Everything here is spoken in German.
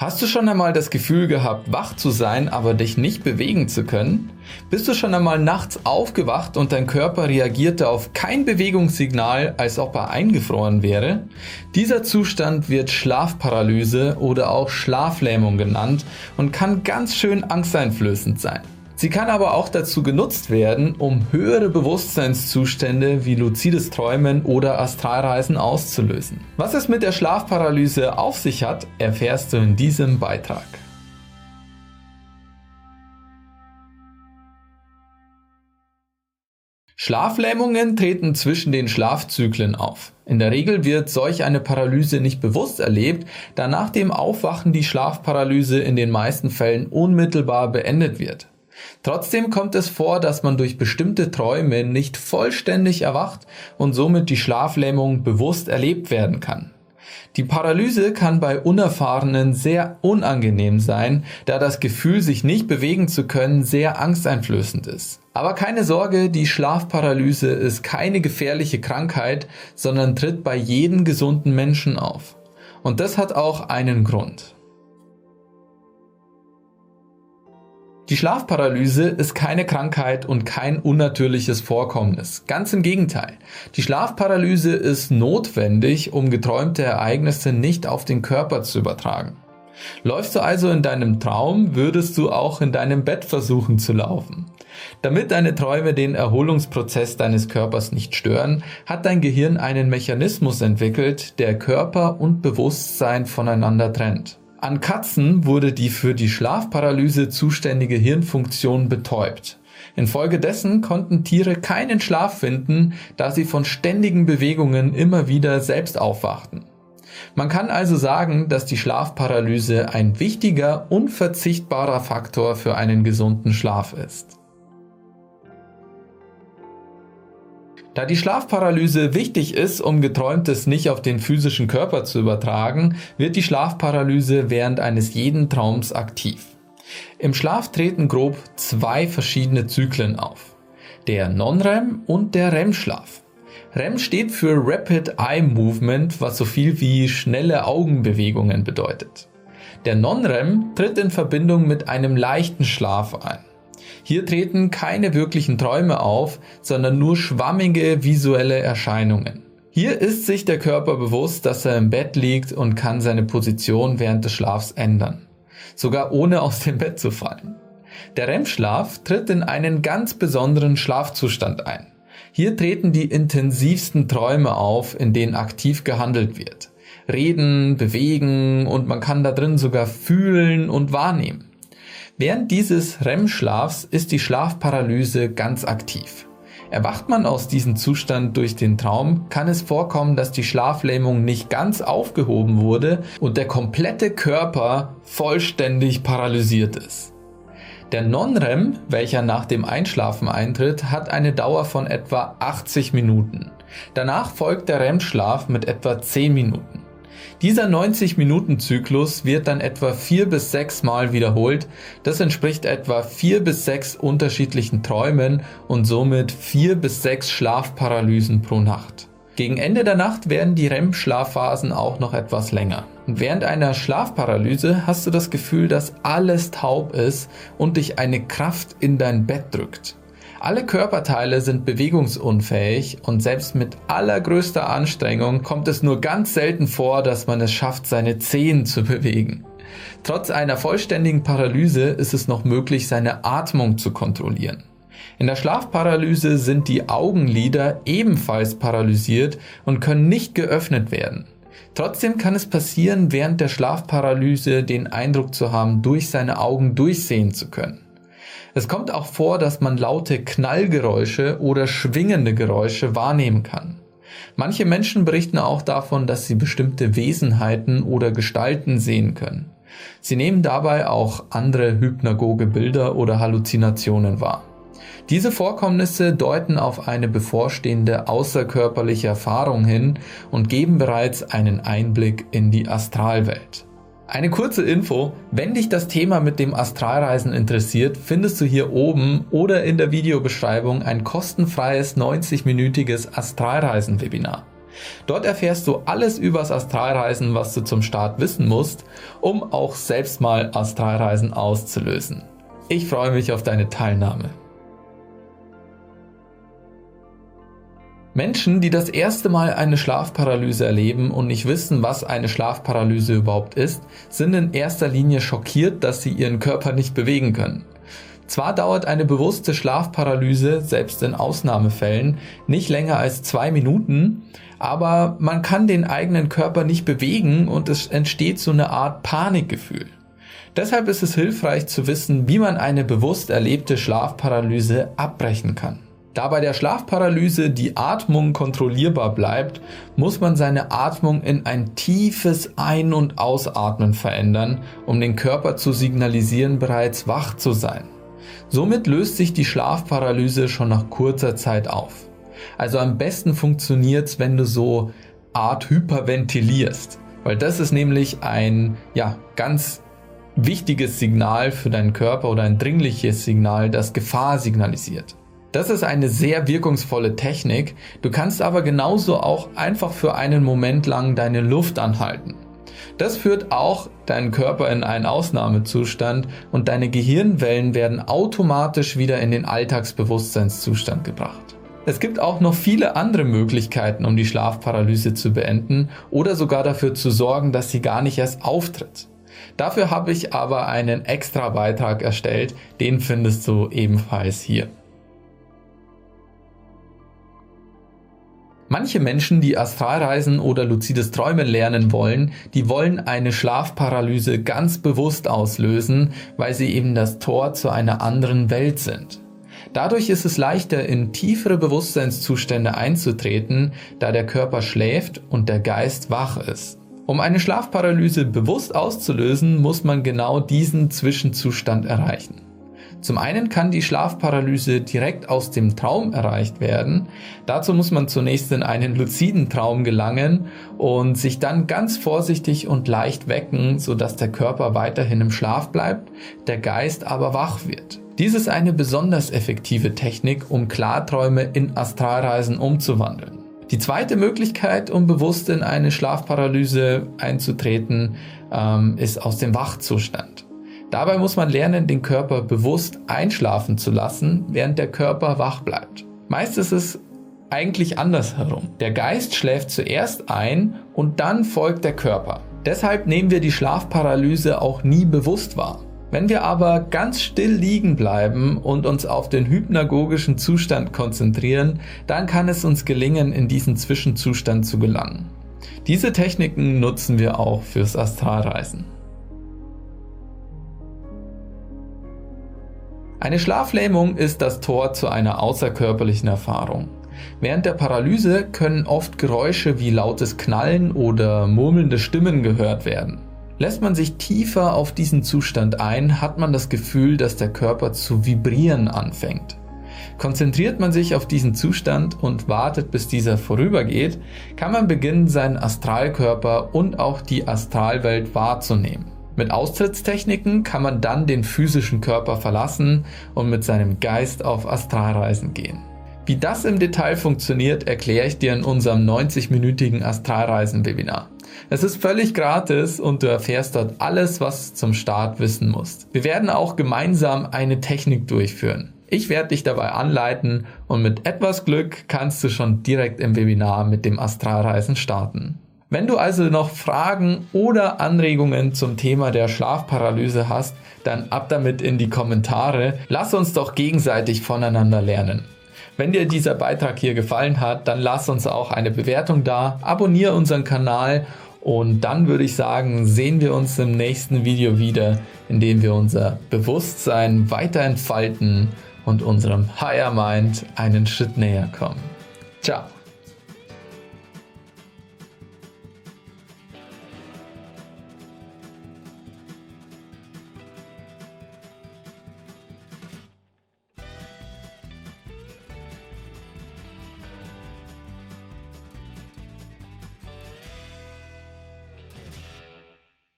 Hast du schon einmal das Gefühl gehabt, wach zu sein, aber dich nicht bewegen zu können? Bist du schon einmal nachts aufgewacht und dein Körper reagierte auf kein Bewegungssignal, als ob er eingefroren wäre? Dieser Zustand wird Schlafparalyse oder auch Schlaflähmung genannt und kann ganz schön angsteinflößend sein. Sie kann aber auch dazu genutzt werden, um höhere Bewusstseinszustände wie luzides Träumen oder Astralreisen auszulösen. Was es mit der Schlafparalyse auf sich hat, erfährst du in diesem Beitrag. Schlaflähmungen treten zwischen den Schlafzyklen auf. In der Regel wird solch eine Paralyse nicht bewusst erlebt, da nach dem Aufwachen die Schlafparalyse in den meisten Fällen unmittelbar beendet wird. Trotzdem kommt es vor, dass man durch bestimmte Träume nicht vollständig erwacht und somit die Schlaflähmung bewusst erlebt werden kann. Die Paralyse kann bei Unerfahrenen sehr unangenehm sein, da das Gefühl, sich nicht bewegen zu können, sehr angsteinflößend ist. Aber keine Sorge, die Schlafparalyse ist keine gefährliche Krankheit, sondern tritt bei jedem gesunden Menschen auf. Und das hat auch einen Grund. Die Schlafparalyse ist keine Krankheit und kein unnatürliches Vorkommnis. Ganz im Gegenteil. Die Schlafparalyse ist notwendig, um geträumte Ereignisse nicht auf den Körper zu übertragen. Läufst du also in deinem Traum, würdest du auch in deinem Bett versuchen zu laufen. Damit deine Träume den Erholungsprozess deines Körpers nicht stören, hat dein Gehirn einen Mechanismus entwickelt, der Körper und Bewusstsein voneinander trennt. An Katzen wurde die für die Schlafparalyse zuständige Hirnfunktion betäubt. Infolgedessen konnten Tiere keinen Schlaf finden, da sie von ständigen Bewegungen immer wieder selbst aufwachten. Man kann also sagen, dass die Schlafparalyse ein wichtiger, unverzichtbarer Faktor für einen gesunden Schlaf ist. Da die Schlafparalyse wichtig ist, um Geträumtes nicht auf den physischen Körper zu übertragen, wird die Schlafparalyse während eines jeden Traums aktiv. Im Schlaf treten grob zwei verschiedene Zyklen auf. Der Non-REM und der REM-Schlaf. REM steht für Rapid Eye Movement, was so viel wie schnelle Augenbewegungen bedeutet. Der Non-REM tritt in Verbindung mit einem leichten Schlaf ein. Hier treten keine wirklichen Träume auf, sondern nur schwammige visuelle Erscheinungen. Hier ist sich der Körper bewusst, dass er im Bett liegt und kann seine Position während des Schlafs ändern. Sogar ohne aus dem Bett zu fallen. Der REM-Schlaf tritt in einen ganz besonderen Schlafzustand ein. Hier treten die intensivsten Träume auf, in denen aktiv gehandelt wird. Reden, bewegen und man kann da drin sogar fühlen und wahrnehmen. Während dieses REM-Schlafs ist die Schlafparalyse ganz aktiv. Erwacht man aus diesem Zustand durch den Traum, kann es vorkommen, dass die Schlaflähmung nicht ganz aufgehoben wurde und der komplette Körper vollständig paralysiert ist. Der Non-REM, welcher nach dem Einschlafen eintritt, hat eine Dauer von etwa 80 Minuten. Danach folgt der REM-Schlaf mit etwa 10 Minuten. Dieser 90-Minuten-Zyklus wird dann etwa vier bis sechs Mal wiederholt. Das entspricht etwa vier bis sechs unterschiedlichen Träumen und somit vier bis sechs Schlafparalysen pro Nacht. Gegen Ende der Nacht werden die REM-Schlafphasen auch noch etwas länger. Und während einer Schlafparalyse hast du das Gefühl, dass alles taub ist und dich eine Kraft in dein Bett drückt. Alle Körperteile sind bewegungsunfähig und selbst mit allergrößter Anstrengung kommt es nur ganz selten vor, dass man es schafft, seine Zehen zu bewegen. Trotz einer vollständigen Paralyse ist es noch möglich, seine Atmung zu kontrollieren. In der Schlafparalyse sind die Augenlider ebenfalls paralysiert und können nicht geöffnet werden. Trotzdem kann es passieren, während der Schlafparalyse den Eindruck zu haben, durch seine Augen durchsehen zu können. Es kommt auch vor, dass man laute Knallgeräusche oder schwingende Geräusche wahrnehmen kann. Manche Menschen berichten auch davon, dass sie bestimmte Wesenheiten oder Gestalten sehen können. Sie nehmen dabei auch andere hypnagoge Bilder oder Halluzinationen wahr. Diese Vorkommnisse deuten auf eine bevorstehende außerkörperliche Erfahrung hin und geben bereits einen Einblick in die Astralwelt. Eine kurze Info, wenn dich das Thema mit dem Astralreisen interessiert, findest du hier oben oder in der Videobeschreibung ein kostenfreies 90-minütiges Astralreisen-Webinar. Dort erfährst du alles übers Astralreisen, was du zum Start wissen musst, um auch selbst mal Astralreisen auszulösen. Ich freue mich auf deine Teilnahme. Menschen, die das erste Mal eine Schlafparalyse erleben und nicht wissen, was eine Schlafparalyse überhaupt ist, sind in erster Linie schockiert, dass sie ihren Körper nicht bewegen können. Zwar dauert eine bewusste Schlafparalyse, selbst in Ausnahmefällen, nicht länger als zwei Minuten, aber man kann den eigenen Körper nicht bewegen und es entsteht so eine Art Panikgefühl. Deshalb ist es hilfreich zu wissen, wie man eine bewusst erlebte Schlafparalyse abbrechen kann. Da bei der Schlafparalyse die Atmung kontrollierbar bleibt, muss man seine Atmung in ein tiefes Ein- und Ausatmen verändern, um den Körper zu signalisieren, bereits wach zu sein. Somit löst sich die Schlafparalyse schon nach kurzer Zeit auf. Also am besten funktioniert's, wenn du so Art hyperventilierst, weil das ist nämlich ein ja, ganz wichtiges Signal für deinen Körper oder ein dringliches Signal, das Gefahr signalisiert. Das ist eine sehr wirkungsvolle Technik. Du kannst aber genauso auch einfach für einen Moment lang deine Luft anhalten. Das führt auch deinen Körper in einen Ausnahmezustand und deine Gehirnwellen werden automatisch wieder in den Alltagsbewusstseinszustand gebracht. Es gibt auch noch viele andere Möglichkeiten, um die Schlafparalyse zu beenden oder sogar dafür zu sorgen, dass sie gar nicht erst auftritt. Dafür habe ich aber einen extra Beitrag erstellt, den findest du ebenfalls hier. Manche Menschen, die Astralreisen oder luzides Träumen lernen wollen, die wollen eine Schlafparalyse ganz bewusst auslösen, weil sie eben das Tor zu einer anderen Welt sind. Dadurch ist es leichter, in tiefere Bewusstseinszustände einzutreten, da der Körper schläft und der Geist wach ist. Um eine Schlafparalyse bewusst auszulösen, muss man genau diesen Zwischenzustand erreichen. Zum einen kann die Schlafparalyse direkt aus dem Traum erreicht werden. Dazu muss man zunächst in einen luziden Traum gelangen und sich dann ganz vorsichtig und leicht wecken, sodass der Körper weiterhin im Schlaf bleibt, der Geist aber wach wird. Dies ist eine besonders effektive Technik, um Klarträume in Astralreisen umzuwandeln. Die zweite Möglichkeit, um bewusst in eine Schlafparalyse einzutreten, ähm, ist aus dem Wachzustand. Dabei muss man lernen, den Körper bewusst einschlafen zu lassen, während der Körper wach bleibt. Meist ist es eigentlich andersherum. Der Geist schläft zuerst ein und dann folgt der Körper. Deshalb nehmen wir die Schlafparalyse auch nie bewusst wahr. Wenn wir aber ganz still liegen bleiben und uns auf den hypnagogischen Zustand konzentrieren, dann kann es uns gelingen, in diesen Zwischenzustand zu gelangen. Diese Techniken nutzen wir auch fürs Astralreisen. Eine Schlaflähmung ist das Tor zu einer außerkörperlichen Erfahrung. Während der Paralyse können oft Geräusche wie lautes Knallen oder murmelnde Stimmen gehört werden. Lässt man sich tiefer auf diesen Zustand ein, hat man das Gefühl, dass der Körper zu vibrieren anfängt. Konzentriert man sich auf diesen Zustand und wartet, bis dieser vorübergeht, kann man beginnen, seinen Astralkörper und auch die Astralwelt wahrzunehmen. Mit Austrittstechniken kann man dann den physischen Körper verlassen und mit seinem Geist auf Astralreisen gehen. Wie das im Detail funktioniert, erkläre ich dir in unserem 90-minütigen Astralreisen-Webinar. Es ist völlig gratis und du erfährst dort alles, was du zum Start wissen musst. Wir werden auch gemeinsam eine Technik durchführen. Ich werde dich dabei anleiten und mit etwas Glück kannst du schon direkt im Webinar mit dem Astralreisen starten. Wenn du also noch Fragen oder Anregungen zum Thema der Schlafparalyse hast, dann ab damit in die Kommentare. Lass uns doch gegenseitig voneinander lernen. Wenn dir dieser Beitrag hier gefallen hat, dann lass uns auch eine Bewertung da, abonniere unseren Kanal und dann würde ich sagen, sehen wir uns im nächsten Video wieder, in dem wir unser Bewusstsein weiter entfalten und unserem Higher Mind einen Schritt näher kommen. Ciao!